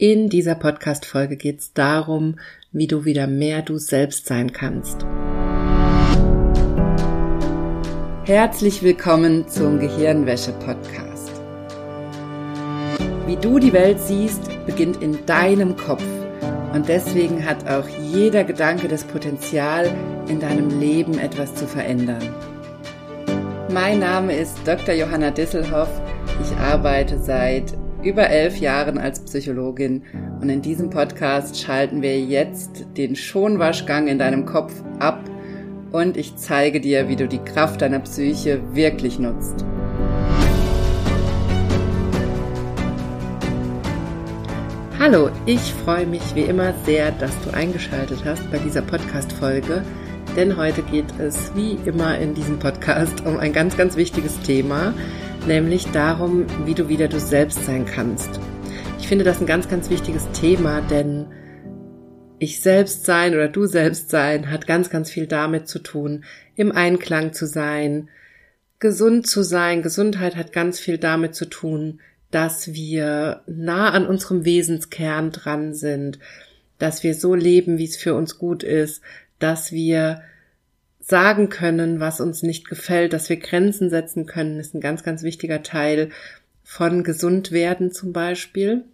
In dieser Podcast-Folge geht es darum, wie du wieder mehr du selbst sein kannst. Herzlich willkommen zum Gehirnwäsche-Podcast. Wie du die Welt siehst, beginnt in deinem Kopf. Und deswegen hat auch jeder Gedanke das Potenzial, in deinem Leben etwas zu verändern. Mein Name ist Dr. Johanna Disselhoff. Ich arbeite seit über elf Jahren als Psychologin. Und in diesem Podcast schalten wir jetzt den Schonwaschgang in deinem Kopf ab. Und ich zeige dir, wie du die Kraft deiner Psyche wirklich nutzt. Hallo, ich freue mich wie immer sehr, dass du eingeschaltet hast bei dieser Podcast-Folge, denn heute geht es wie immer in diesem Podcast um ein ganz, ganz wichtiges Thema, nämlich darum, wie du wieder du selbst sein kannst. Ich finde das ein ganz, ganz wichtiges Thema, denn ich selbst sein oder du selbst sein hat ganz, ganz viel damit zu tun, im Einklang zu sein, gesund zu sein. Gesundheit hat ganz viel damit zu tun, dass wir nah an unserem Wesenskern dran sind, dass wir so leben, wie es für uns gut ist, dass wir sagen können, was uns nicht gefällt, dass wir Grenzen setzen können, ist ein ganz, ganz wichtiger Teil von gesund werden zum Beispiel.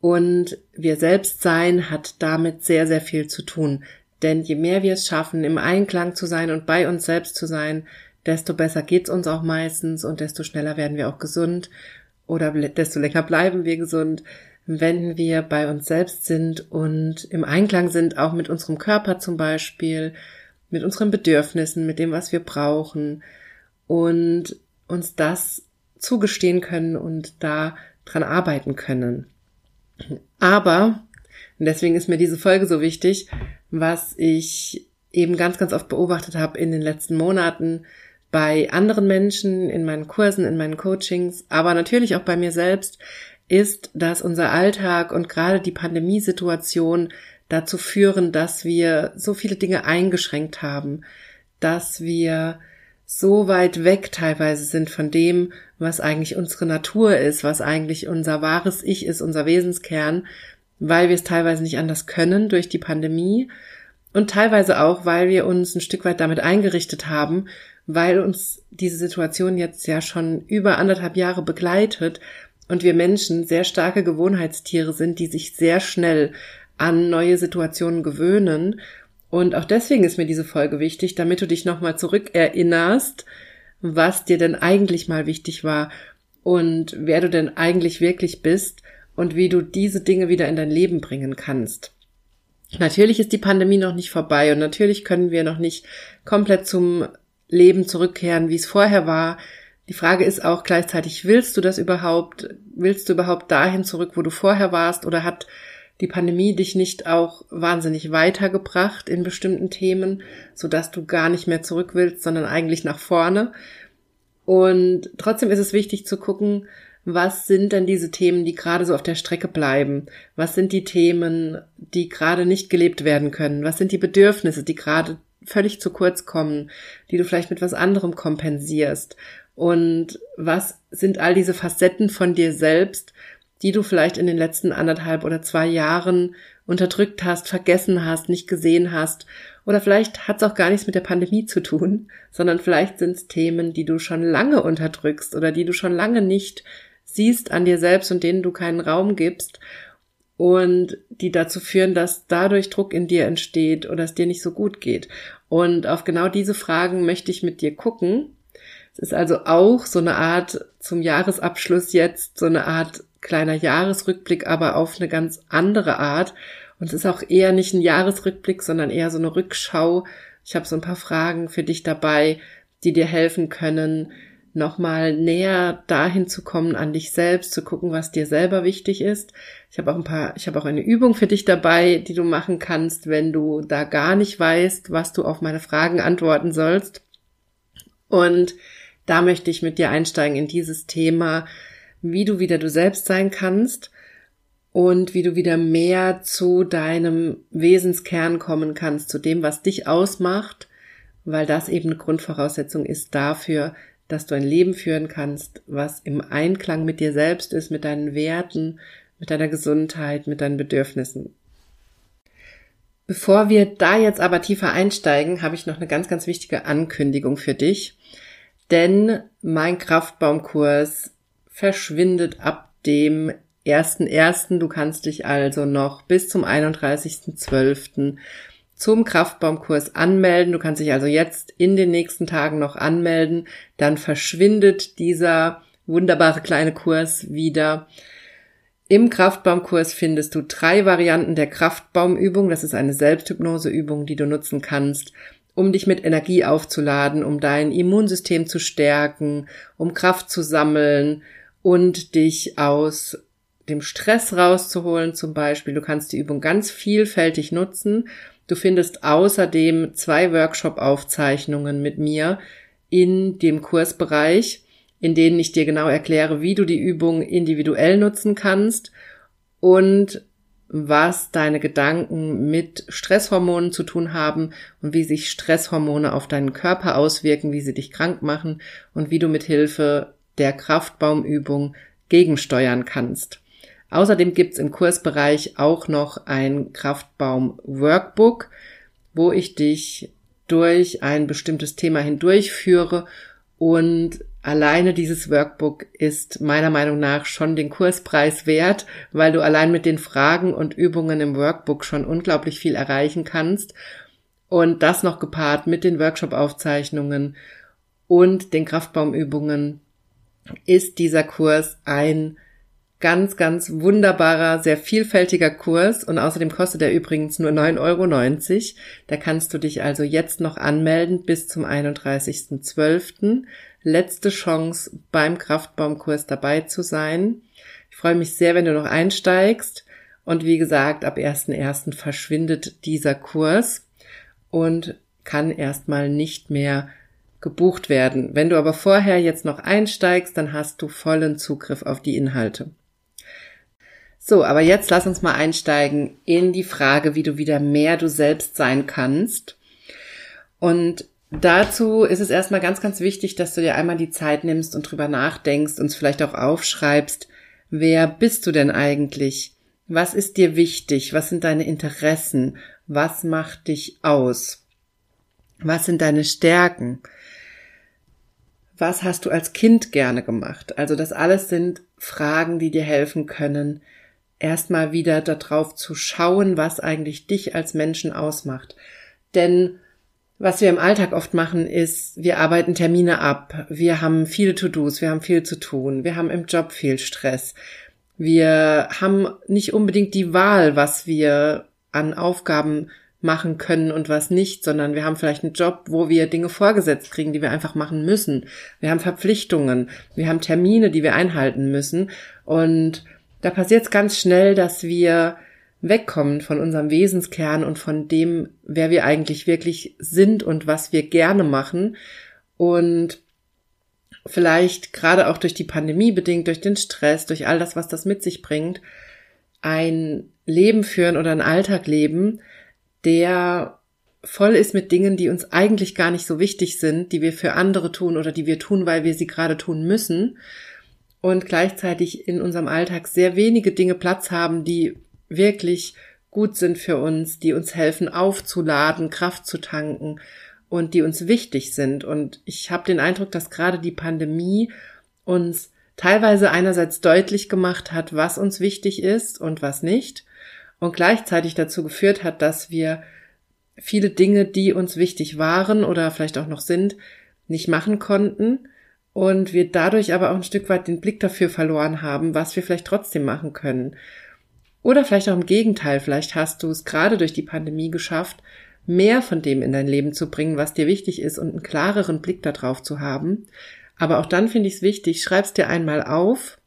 Und wir selbst sein hat damit sehr, sehr viel zu tun. Denn je mehr wir es schaffen, im Einklang zu sein und bei uns selbst zu sein, desto besser geht's uns auch meistens und desto schneller werden wir auch gesund oder desto länger bleiben wir gesund, wenn wir bei uns selbst sind und im Einklang sind, auch mit unserem Körper zum Beispiel, mit unseren Bedürfnissen, mit dem, was wir brauchen und uns das zugestehen können und da dran arbeiten können. Aber, und deswegen ist mir diese Folge so wichtig, was ich eben ganz, ganz oft beobachtet habe in den letzten Monaten bei anderen Menschen, in meinen Kursen, in meinen Coachings, aber natürlich auch bei mir selbst, ist, dass unser Alltag und gerade die Pandemiesituation dazu führen, dass wir so viele Dinge eingeschränkt haben, dass wir so weit weg teilweise sind von dem, was eigentlich unsere Natur ist, was eigentlich unser wahres Ich ist, unser Wesenskern, weil wir es teilweise nicht anders können durch die Pandemie und teilweise auch, weil wir uns ein Stück weit damit eingerichtet haben, weil uns diese Situation jetzt ja schon über anderthalb Jahre begleitet und wir Menschen sehr starke Gewohnheitstiere sind, die sich sehr schnell an neue Situationen gewöhnen. Und auch deswegen ist mir diese Folge wichtig, damit du dich nochmal zurückerinnerst, was dir denn eigentlich mal wichtig war und wer du denn eigentlich wirklich bist und wie du diese Dinge wieder in dein Leben bringen kannst. Natürlich ist die Pandemie noch nicht vorbei und natürlich können wir noch nicht komplett zum Leben zurückkehren, wie es vorher war. Die Frage ist auch gleichzeitig, willst du das überhaupt? Willst du überhaupt dahin zurück, wo du vorher warst? Oder hat die Pandemie dich nicht auch wahnsinnig weitergebracht in bestimmten Themen, so dass du gar nicht mehr zurück willst, sondern eigentlich nach vorne. Und trotzdem ist es wichtig zu gucken, was sind denn diese Themen, die gerade so auf der Strecke bleiben? Was sind die Themen, die gerade nicht gelebt werden können? Was sind die Bedürfnisse, die gerade völlig zu kurz kommen, die du vielleicht mit was anderem kompensierst? Und was sind all diese Facetten von dir selbst, die du vielleicht in den letzten anderthalb oder zwei Jahren unterdrückt hast, vergessen hast, nicht gesehen hast. Oder vielleicht hat es auch gar nichts mit der Pandemie zu tun, sondern vielleicht sind es Themen, die du schon lange unterdrückst oder die du schon lange nicht siehst an dir selbst und denen du keinen Raum gibst und die dazu führen, dass dadurch Druck in dir entsteht oder es dir nicht so gut geht. Und auf genau diese Fragen möchte ich mit dir gucken. Es ist also auch so eine Art zum Jahresabschluss jetzt so eine Art kleiner Jahresrückblick, aber auf eine ganz andere Art. Und es ist auch eher nicht ein Jahresrückblick, sondern eher so eine Rückschau. Ich habe so ein paar Fragen für dich dabei, die dir helfen können, nochmal näher dahin zu kommen an dich selbst, zu gucken, was dir selber wichtig ist. Ich habe auch ein paar, ich habe auch eine Übung für dich dabei, die du machen kannst, wenn du da gar nicht weißt, was du auf meine Fragen antworten sollst. Und da möchte ich mit dir einsteigen in dieses Thema, wie du wieder du selbst sein kannst und wie du wieder mehr zu deinem Wesenskern kommen kannst, zu dem, was dich ausmacht, weil das eben eine Grundvoraussetzung ist dafür, dass du ein Leben führen kannst, was im Einklang mit dir selbst ist, mit deinen Werten, mit deiner Gesundheit, mit deinen Bedürfnissen. Bevor wir da jetzt aber tiefer einsteigen, habe ich noch eine ganz, ganz wichtige Ankündigung für dich. Denn mein Kraftbaumkurs verschwindet ab dem 1.1. Du kannst dich also noch bis zum 31.12. zum Kraftbaumkurs anmelden. Du kannst dich also jetzt in den nächsten Tagen noch anmelden. Dann verschwindet dieser wunderbare kleine Kurs wieder. Im Kraftbaumkurs findest du drei Varianten der Kraftbaumübung. Das ist eine Selbsthypnoseübung, die du nutzen kannst, um dich mit Energie aufzuladen, um dein Immunsystem zu stärken, um Kraft zu sammeln und dich aus dem Stress rauszuholen zum Beispiel. Du kannst die Übung ganz vielfältig nutzen. Du findest außerdem zwei Workshop-Aufzeichnungen mit mir in dem Kursbereich in denen ich dir genau erkläre, wie du die Übung individuell nutzen kannst und was deine Gedanken mit Stresshormonen zu tun haben und wie sich Stresshormone auf deinen Körper auswirken, wie sie dich krank machen und wie du mit Hilfe der Kraftbaumübung gegensteuern kannst. Außerdem gibt's im Kursbereich auch noch ein Kraftbaum-Workbook, wo ich dich durch ein bestimmtes Thema hindurchführe und alleine dieses Workbook ist meiner Meinung nach schon den Kurspreis wert, weil du allein mit den Fragen und Übungen im Workbook schon unglaublich viel erreichen kannst. Und das noch gepaart mit den Workshop-Aufzeichnungen und den Kraftbaumübungen ist dieser Kurs ein ganz, ganz wunderbarer, sehr vielfältiger Kurs und außerdem kostet er übrigens nur 9,90 Euro. Da kannst du dich also jetzt noch anmelden bis zum 31.12. Letzte Chance beim Kraftbaumkurs dabei zu sein. Ich freue mich sehr, wenn du noch einsteigst. Und wie gesagt, ab 1.1. verschwindet dieser Kurs und kann erstmal nicht mehr gebucht werden. Wenn du aber vorher jetzt noch einsteigst, dann hast du vollen Zugriff auf die Inhalte. So, aber jetzt lass uns mal einsteigen in die Frage, wie du wieder mehr du selbst sein kannst. Und dazu ist es erstmal ganz, ganz wichtig, dass du dir einmal die Zeit nimmst und drüber nachdenkst und vielleicht auch aufschreibst, wer bist du denn eigentlich? Was ist dir wichtig? Was sind deine Interessen? Was macht dich aus? Was sind deine Stärken? Was hast du als Kind gerne gemacht? Also das alles sind Fragen, die dir helfen können, erstmal wieder darauf zu schauen, was eigentlich dich als Menschen ausmacht. Denn was wir im Alltag oft machen, ist, wir arbeiten Termine ab, wir haben viele To-Dos, wir haben viel zu tun, wir haben im Job viel Stress, wir haben nicht unbedingt die Wahl, was wir an Aufgaben machen können und was nicht, sondern wir haben vielleicht einen Job, wo wir Dinge vorgesetzt kriegen, die wir einfach machen müssen. Wir haben Verpflichtungen, wir haben Termine, die wir einhalten müssen und da passiert es ganz schnell, dass wir wegkommen von unserem Wesenskern und von dem, wer wir eigentlich wirklich sind und was wir gerne machen. Und vielleicht gerade auch durch die Pandemie bedingt, durch den Stress, durch all das, was das mit sich bringt, ein Leben führen oder einen Alltag leben, der voll ist mit Dingen, die uns eigentlich gar nicht so wichtig sind, die wir für andere tun oder die wir tun, weil wir sie gerade tun müssen und gleichzeitig in unserem Alltag sehr wenige Dinge Platz haben, die wirklich gut sind für uns, die uns helfen aufzuladen, Kraft zu tanken und die uns wichtig sind. Und ich habe den Eindruck, dass gerade die Pandemie uns teilweise einerseits deutlich gemacht hat, was uns wichtig ist und was nicht und gleichzeitig dazu geführt hat, dass wir viele Dinge, die uns wichtig waren oder vielleicht auch noch sind, nicht machen konnten und wir dadurch aber auch ein Stück weit den Blick dafür verloren haben, was wir vielleicht trotzdem machen können. Oder vielleicht auch im Gegenteil, vielleicht hast du es gerade durch die Pandemie geschafft, mehr von dem in dein Leben zu bringen, was dir wichtig ist und einen klareren Blick darauf zu haben. Aber auch dann finde ich es wichtig, schreibst dir einmal auf,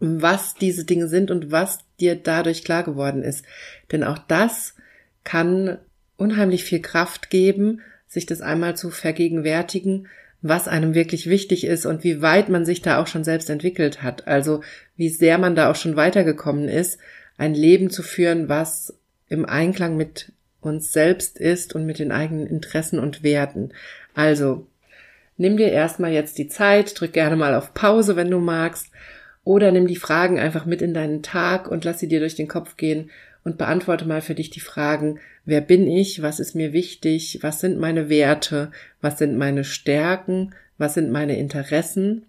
was diese Dinge sind und was dir dadurch klar geworden ist. Denn auch das kann unheimlich viel Kraft geben, sich das einmal zu vergegenwärtigen was einem wirklich wichtig ist und wie weit man sich da auch schon selbst entwickelt hat. Also wie sehr man da auch schon weitergekommen ist, ein Leben zu führen, was im Einklang mit uns selbst ist und mit den eigenen Interessen und Werten. Also nimm dir erstmal jetzt die Zeit, drück gerne mal auf Pause, wenn du magst, Oder nimm die Fragen einfach mit in deinen Tag und lass sie dir durch den Kopf gehen und beantworte mal für dich die Fragen, wer bin ich, was ist mir wichtig, was sind meine Werte, was sind meine Stärken, was sind meine Interessen.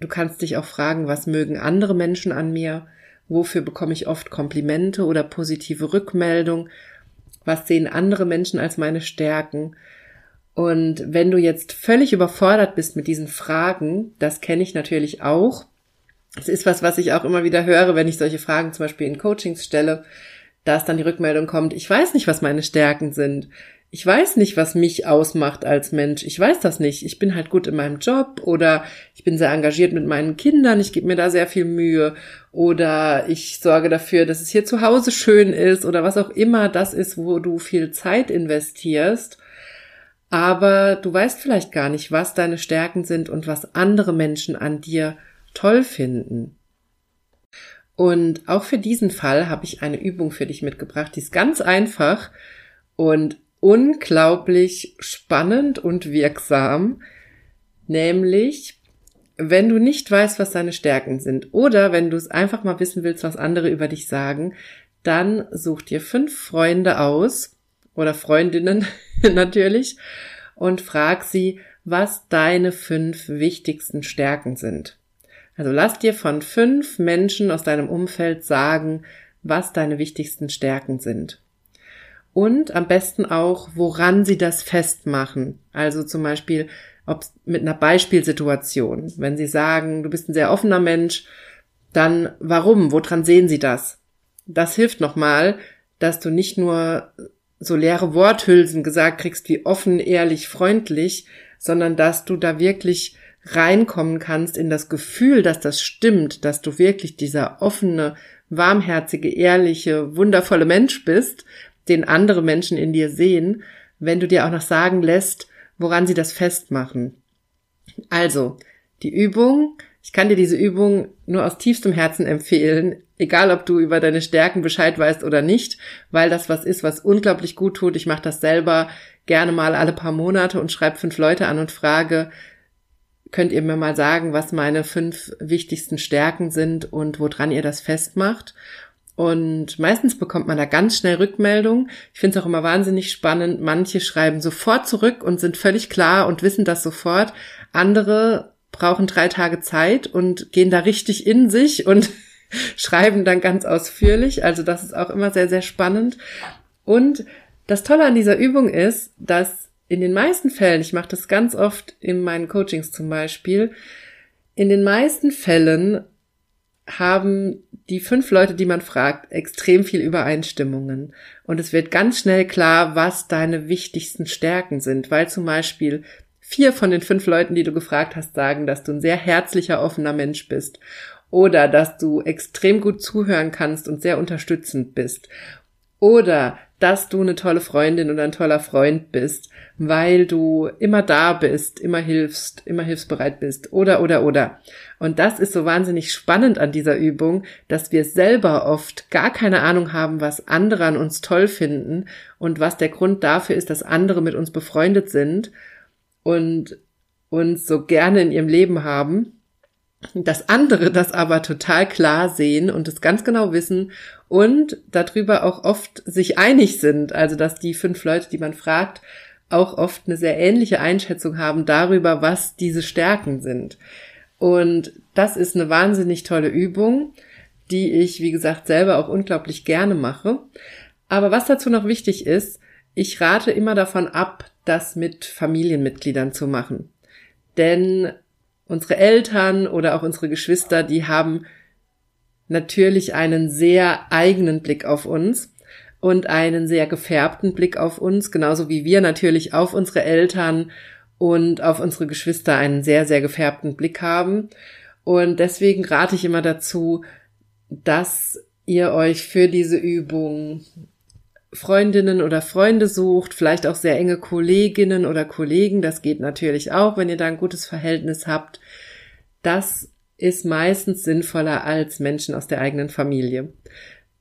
Du kannst dich auch fragen, was mögen andere Menschen an mir, wofür bekomme ich oft Komplimente oder positive Rückmeldung, was sehen andere Menschen als meine Stärken. Und wenn du jetzt völlig überfordert bist mit diesen Fragen, das kenne ich natürlich auch, es ist was, was ich auch immer wieder höre, wenn ich solche Fragen zum Beispiel in Coachings stelle, dass dann die Rückmeldung kommt, ich weiß nicht, was meine Stärken sind. Ich weiß nicht, was mich ausmacht als Mensch. Ich weiß das nicht. Ich bin halt gut in meinem Job oder ich bin sehr engagiert mit meinen Kindern. Ich gebe mir da sehr viel Mühe oder ich sorge dafür, dass es hier zu Hause schön ist oder was auch immer das ist, wo du viel Zeit investierst. Aber du weißt vielleicht gar nicht, was deine Stärken sind und was andere Menschen an dir toll finden. Und auch für diesen Fall habe ich eine Übung für dich mitgebracht, die ist ganz einfach und unglaublich spannend und wirksam, nämlich wenn du nicht weißt, was deine Stärken sind oder wenn du es einfach mal wissen willst, was andere über dich sagen, dann such dir fünf Freunde aus oder Freundinnen natürlich und frag sie, was deine fünf wichtigsten Stärken sind. Also lass dir von fünf Menschen aus deinem Umfeld sagen, was deine wichtigsten Stärken sind. Und am besten auch, woran sie das festmachen. Also zum Beispiel, ob mit einer Beispielsituation. Wenn sie sagen, du bist ein sehr offener Mensch, dann warum? Woran sehen sie das? Das hilft nochmal, dass du nicht nur so leere Worthülsen gesagt kriegst wie offen, ehrlich, freundlich, sondern dass du da wirklich reinkommen kannst in das Gefühl, dass das stimmt, dass du wirklich dieser offene, warmherzige, ehrliche, wundervolle Mensch bist, den andere Menschen in dir sehen, wenn du dir auch noch sagen lässt, woran sie das festmachen. Also, die Übung, ich kann dir diese Übung nur aus tiefstem Herzen empfehlen, egal ob du über deine Stärken Bescheid weißt oder nicht, weil das was ist, was unglaublich gut tut. Ich mache das selber gerne mal alle paar Monate und schreibe fünf Leute an und frage, könnt ihr mir mal sagen, was meine fünf wichtigsten Stärken sind und woran ihr das festmacht. Und meistens bekommt man da ganz schnell Rückmeldung. Ich finde es auch immer wahnsinnig spannend. Manche schreiben sofort zurück und sind völlig klar und wissen das sofort. Andere brauchen drei Tage Zeit und gehen da richtig in sich und schreiben dann ganz ausführlich. Also das ist auch immer sehr, sehr spannend. Und das Tolle an dieser Übung ist, dass in den meisten Fällen, ich mache das ganz oft in meinen Coachings zum Beispiel, in den meisten Fällen haben die fünf Leute, die man fragt, extrem viel Übereinstimmungen. Und es wird ganz schnell klar, was deine wichtigsten Stärken sind, weil zum Beispiel vier von den fünf Leuten, die du gefragt hast, sagen, dass du ein sehr herzlicher, offener Mensch bist oder dass du extrem gut zuhören kannst und sehr unterstützend bist oder dass du eine tolle Freundin oder ein toller Freund bist, weil du immer da bist, immer hilfst, immer hilfsbereit bist oder oder oder. Und das ist so wahnsinnig spannend an dieser Übung, dass wir selber oft gar keine Ahnung haben, was andere an uns toll finden und was der Grund dafür ist, dass andere mit uns befreundet sind und uns so gerne in ihrem Leben haben dass andere das aber total klar sehen und es ganz genau wissen und darüber auch oft sich einig sind. Also, dass die fünf Leute, die man fragt, auch oft eine sehr ähnliche Einschätzung haben darüber, was diese Stärken sind. Und das ist eine wahnsinnig tolle Übung, die ich, wie gesagt, selber auch unglaublich gerne mache. Aber was dazu noch wichtig ist, ich rate immer davon ab, das mit Familienmitgliedern zu machen. Denn unsere Eltern oder auch unsere Geschwister, die haben natürlich einen sehr eigenen Blick auf uns und einen sehr gefärbten Blick auf uns, genauso wie wir natürlich auf unsere Eltern und auf unsere Geschwister einen sehr, sehr gefärbten Blick haben. Und deswegen rate ich immer dazu, dass ihr euch für diese Übung Freundinnen oder Freunde sucht, vielleicht auch sehr enge Kolleginnen oder Kollegen, das geht natürlich auch, wenn ihr da ein gutes Verhältnis habt. Das ist meistens sinnvoller als Menschen aus der eigenen Familie.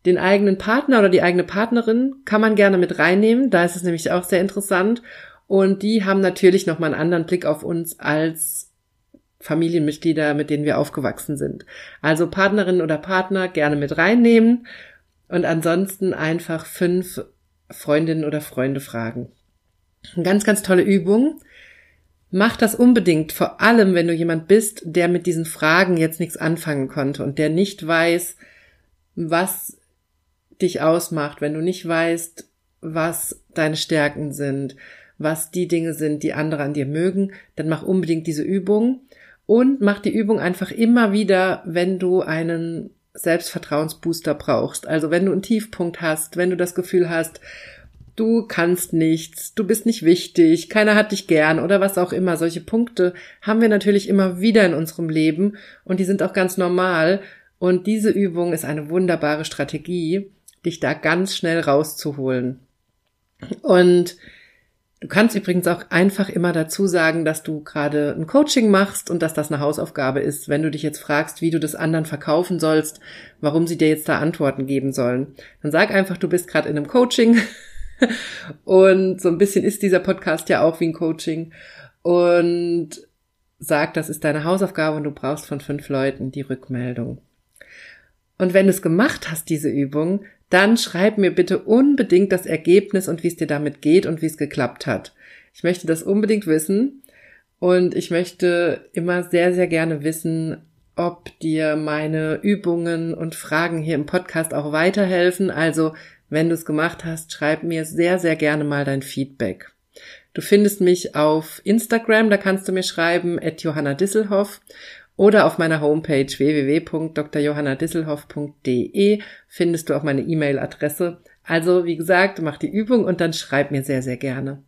Den eigenen Partner oder die eigene Partnerin kann man gerne mit reinnehmen, da ist es nämlich auch sehr interessant und die haben natürlich nochmal einen anderen Blick auf uns als Familienmitglieder, mit denen wir aufgewachsen sind. Also Partnerin oder Partner gerne mit reinnehmen und ansonsten einfach fünf Freundinnen oder Freunde fragen. Eine ganz, ganz tolle Übung. Mach das unbedingt, vor allem wenn du jemand bist, der mit diesen Fragen jetzt nichts anfangen konnte und der nicht weiß, was dich ausmacht, wenn du nicht weißt, was deine Stärken sind, was die Dinge sind, die andere an dir mögen, dann mach unbedingt diese Übung und mach die Übung einfach immer wieder, wenn du einen Selbstvertrauensbooster brauchst. Also wenn du einen Tiefpunkt hast, wenn du das Gefühl hast, du kannst nichts, du bist nicht wichtig, keiner hat dich gern oder was auch immer. Solche Punkte haben wir natürlich immer wieder in unserem Leben und die sind auch ganz normal. Und diese Übung ist eine wunderbare Strategie, dich da ganz schnell rauszuholen. Und du kannst übrigens auch einfach immer dazu sagen, dass du gerade ein Coaching machst und dass das eine Hausaufgabe ist, wenn du dich jetzt fragst, wie du das anderen verkaufen sollst, warum sie dir jetzt da Antworten geben sollen. Dann sag einfach, du bist gerade in einem Coaching und so ein bisschen ist dieser Podcast ja auch wie ein Coaching und sag, das ist deine Hausaufgabe und du brauchst von fünf Leuten die Rückmeldung. Und wenn du es gemacht hast, diese Übung, dann schreib mir bitte unbedingt das Ergebnis und wie es dir damit geht und wie es geklappt hat. Ich möchte das unbedingt wissen und ich möchte immer sehr, sehr gerne wissen, ob dir meine Übungen und Fragen hier im Podcast auch weiterhelfen. Also, wenn du es gemacht hast, schreib mir sehr, sehr gerne mal dein Feedback. Du findest mich auf Instagram, da kannst du mir schreiben, at Johanna Disselhoff oder auf meiner Homepage www.drjohannadisselhoff.de findest du auch meine E-Mail-Adresse. Also, wie gesagt, mach die Übung und dann schreib mir sehr, sehr gerne.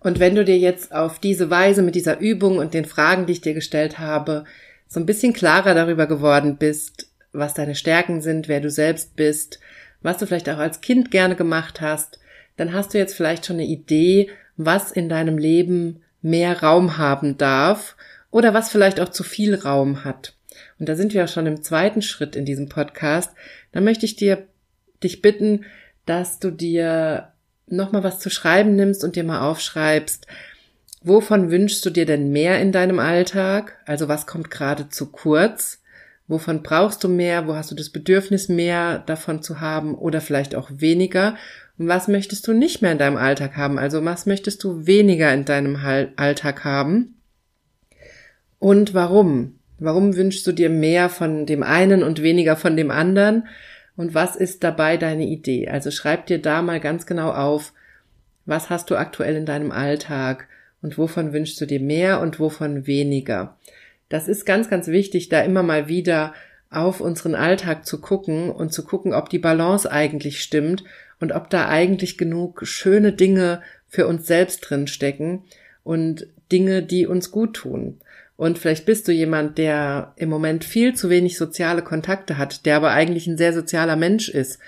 Und wenn du dir jetzt auf diese Weise mit dieser Übung und den Fragen, die ich dir gestellt habe, so ein bisschen klarer darüber geworden bist, was deine Stärken sind, wer du selbst bist, was du vielleicht auch als Kind gerne gemacht hast, dann hast du jetzt vielleicht schon eine Idee, was in deinem Leben mehr Raum haben darf oder was vielleicht auch zu viel Raum hat. Und da sind wir auch schon im zweiten Schritt in diesem Podcast. Da möchte ich dir, dich bitten, dass du dir nochmal was zu schreiben nimmst und dir mal aufschreibst, wovon wünschst du dir denn mehr in deinem Alltag? Also was kommt gerade zu kurz? Wovon brauchst du mehr? Wo hast du das Bedürfnis mehr davon zu haben oder vielleicht auch weniger? Und was möchtest du nicht mehr in deinem Alltag haben? Also was möchtest du weniger in deinem Alltag haben? Und warum? Warum wünschst du dir mehr von dem einen und weniger von dem anderen? Und was ist dabei deine Idee? Also schreib dir da mal ganz genau auf, was hast du aktuell in deinem Alltag und wovon wünschst du dir mehr und wovon weniger? Das ist ganz, ganz wichtig, da immer mal wieder auf unseren Alltag zu gucken und zu gucken, ob die Balance eigentlich stimmt und ob da eigentlich genug schöne Dinge für uns selbst drin stecken und Dinge, die uns gut tun. Und vielleicht bist du jemand, der im Moment viel zu wenig soziale Kontakte hat, der aber eigentlich ein sehr sozialer Mensch ist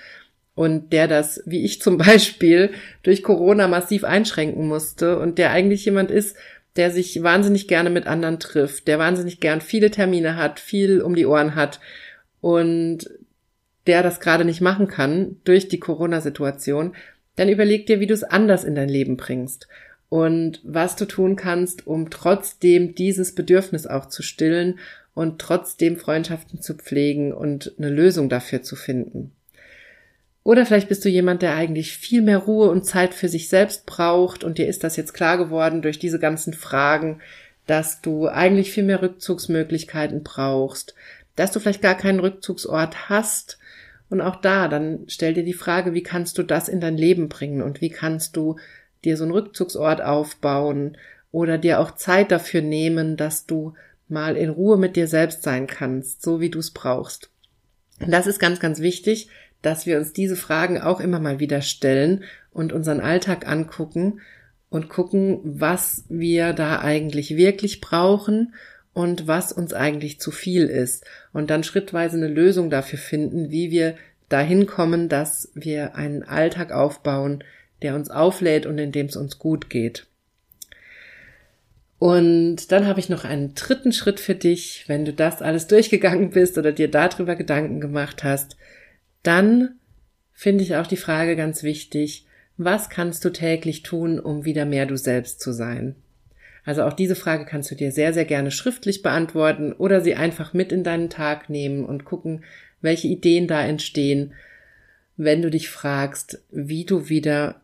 und der das, wie ich zum Beispiel, durch Corona massiv einschränken musste und der eigentlich jemand ist, der sich wahnsinnig gerne mit anderen trifft, der wahnsinnig gern viele Termine hat, viel um die Ohren hat und der das gerade nicht machen kann durch die Corona-Situation, dann überleg dir, wie du es anders in dein Leben bringst und was du tun kannst, um trotzdem dieses Bedürfnis auch zu stillen und trotzdem Freundschaften zu pflegen und eine Lösung dafür zu finden. Oder vielleicht bist du jemand, der eigentlich viel mehr Ruhe und Zeit für sich selbst braucht und dir ist das jetzt klar geworden durch diese ganzen Fragen, dass du eigentlich viel mehr Rückzugsmöglichkeiten brauchst, dass du vielleicht gar keinen Rückzugsort hast. Und auch da, dann stell dir die Frage, wie kannst du das in dein Leben bringen und wie kannst du dir so einen Rückzugsort aufbauen oder dir auch Zeit dafür nehmen, dass du mal in Ruhe mit dir selbst sein kannst, so wie du es brauchst. Und das ist ganz, ganz wichtig, dass wir uns diese Fragen auch immer mal wieder stellen und unseren Alltag angucken und gucken, was wir da eigentlich wirklich brauchen und was uns eigentlich zu viel ist und dann schrittweise eine Lösung dafür finden, wie wir dahin kommen, dass wir einen Alltag aufbauen, der uns auflädt und in dem es uns gut geht. Und dann habe ich noch einen dritten Schritt für dich. Wenn du das alles durchgegangen bist oder dir darüber Gedanken gemacht hast, dann finde ich auch die Frage ganz wichtig, was kannst du täglich tun, um wieder mehr du selbst zu sein? Also auch diese Frage kannst du dir sehr, sehr gerne schriftlich beantworten oder sie einfach mit in deinen Tag nehmen und gucken, welche Ideen da entstehen, wenn du dich fragst, wie du wieder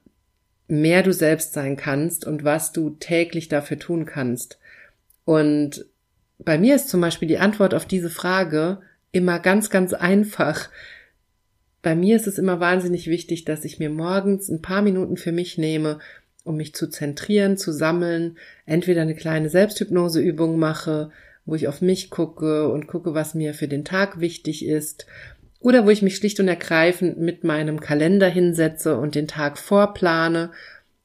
mehr du selbst sein kannst und was du täglich dafür tun kannst. Und bei mir ist zum Beispiel die Antwort auf diese Frage immer ganz, ganz einfach. Bei mir ist es immer wahnsinnig wichtig, dass ich mir morgens ein paar Minuten für mich nehme, um mich zu zentrieren, zu sammeln, entweder eine kleine Selbsthypnoseübung mache, wo ich auf mich gucke und gucke, was mir für den Tag wichtig ist, oder wo ich mich schlicht und ergreifend mit meinem Kalender hinsetze und den Tag vorplane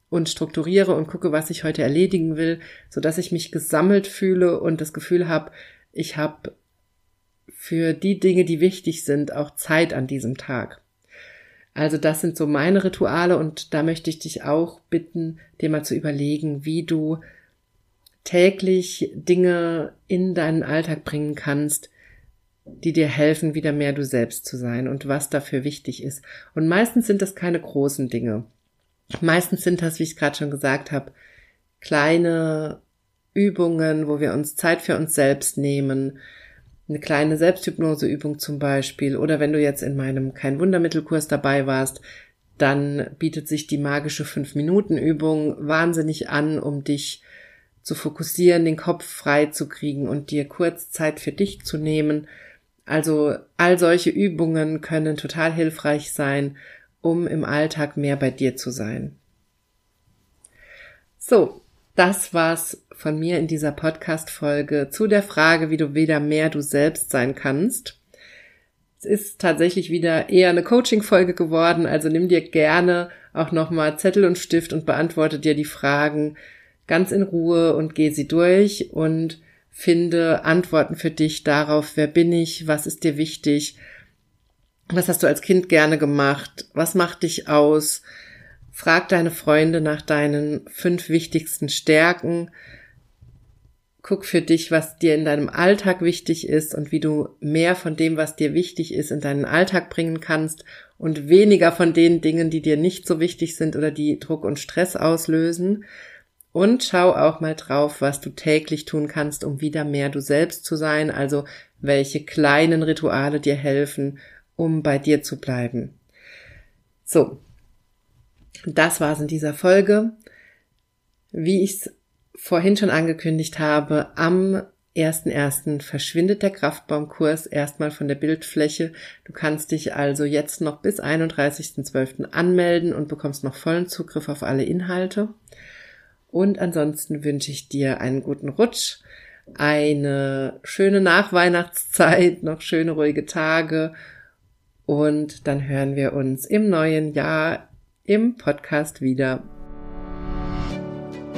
und strukturiere und gucke, was ich heute erledigen will, so dass ich mich gesammelt fühle und das Gefühl habe, ich habe für die Dinge, die wichtig sind, auch Zeit an diesem Tag. Also das sind so meine Rituale und da möchte ich dich auch bitten, dir mal zu überlegen, wie du täglich Dinge in deinen Alltag bringen kannst, die dir helfen, wieder mehr du selbst zu sein und was dafür wichtig ist. Und meistens sind das keine großen Dinge. Meistens sind das, wie ich gerade schon gesagt habe, kleine Übungen, wo wir uns Zeit für uns selbst nehmen, eine kleine Selbsthypnoseübung zum Beispiel, oder wenn du jetzt in meinem Kein Wundermittelkurs dabei warst, dann bietet sich die magische 5-Minuten-Übung wahnsinnig an, um dich zu fokussieren, den Kopf frei zu kriegen und dir kurz Zeit für dich zu nehmen. Also all solche Übungen können total hilfreich sein, um im Alltag mehr bei dir zu sein. So, das war's von mir in dieser Podcast-Folge zu der Frage, wie du wieder mehr du selbst sein kannst. Es ist tatsächlich wieder eher eine Coaching-Folge geworden, also nimm dir gerne auch nochmal Zettel und Stift und beantworte dir die Fragen ganz in Ruhe und geh sie durch und finde Antworten für dich darauf, wer bin ich, was ist dir wichtig, was hast du als Kind gerne gemacht, was macht dich aus, Frag deine Freunde nach deinen fünf wichtigsten Stärken. Guck für dich, was dir in deinem Alltag wichtig ist und wie du mehr von dem, was dir wichtig ist, in deinen Alltag bringen kannst und weniger von den Dingen, die dir nicht so wichtig sind oder die Druck und Stress auslösen. Und schau auch mal drauf, was du täglich tun kannst, um wieder mehr du selbst zu sein, also welche kleinen Rituale dir helfen, um bei dir zu bleiben. So, das war's in dieser Folge. Wie ich es vorhin schon angekündigt habe, am 1.1. verschwindet der Kraftbaumkurs erstmal von der Bildfläche. Du kannst dich also jetzt noch bis 31.12. anmelden und bekommst noch vollen Zugriff auf alle Inhalte. Und ansonsten wünsche ich dir einen guten Rutsch, eine schöne Nachweihnachtszeit, noch schöne ruhige Tage und dann hören wir uns im neuen Jahr im Podcast wieder.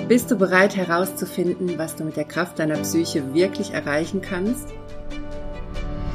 Bist du bereit herauszufinden, was du mit der Kraft deiner Psyche wirklich erreichen kannst?